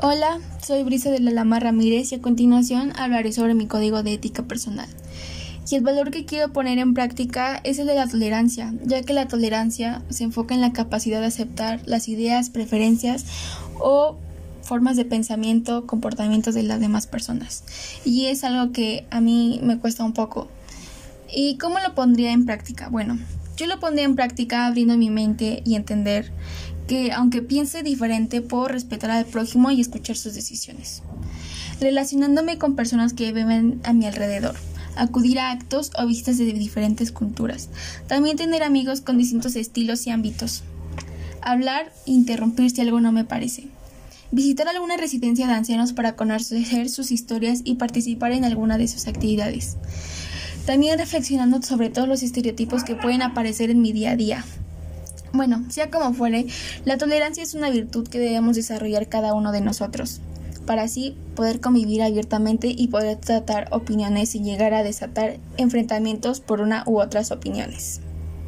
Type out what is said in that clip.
Hola, soy Brisa de la Lama Ramírez y a continuación hablaré sobre mi código de ética personal. Y el valor que quiero poner en práctica es el de la tolerancia, ya que la tolerancia se enfoca en la capacidad de aceptar las ideas, preferencias o formas de pensamiento, comportamientos de las demás personas. Y es algo que a mí me cuesta un poco. ¿Y cómo lo pondría en práctica? Bueno, yo lo pondría en práctica abriendo mi mente y entender que aunque piense diferente puedo respetar al prójimo y escuchar sus decisiones. Relacionándome con personas que viven a mi alrededor. Acudir a actos o visitas de diferentes culturas. También tener amigos con distintos estilos y ámbitos. Hablar e interrumpir si algo no me parece. Visitar alguna residencia de ancianos para conocer sus historias y participar en alguna de sus actividades. También reflexionando sobre todos los estereotipos que pueden aparecer en mi día a día. Bueno, sea como fuere, la tolerancia es una virtud que debemos desarrollar cada uno de nosotros, para así poder convivir abiertamente y poder tratar opiniones y llegar a desatar enfrentamientos por una u otras opiniones.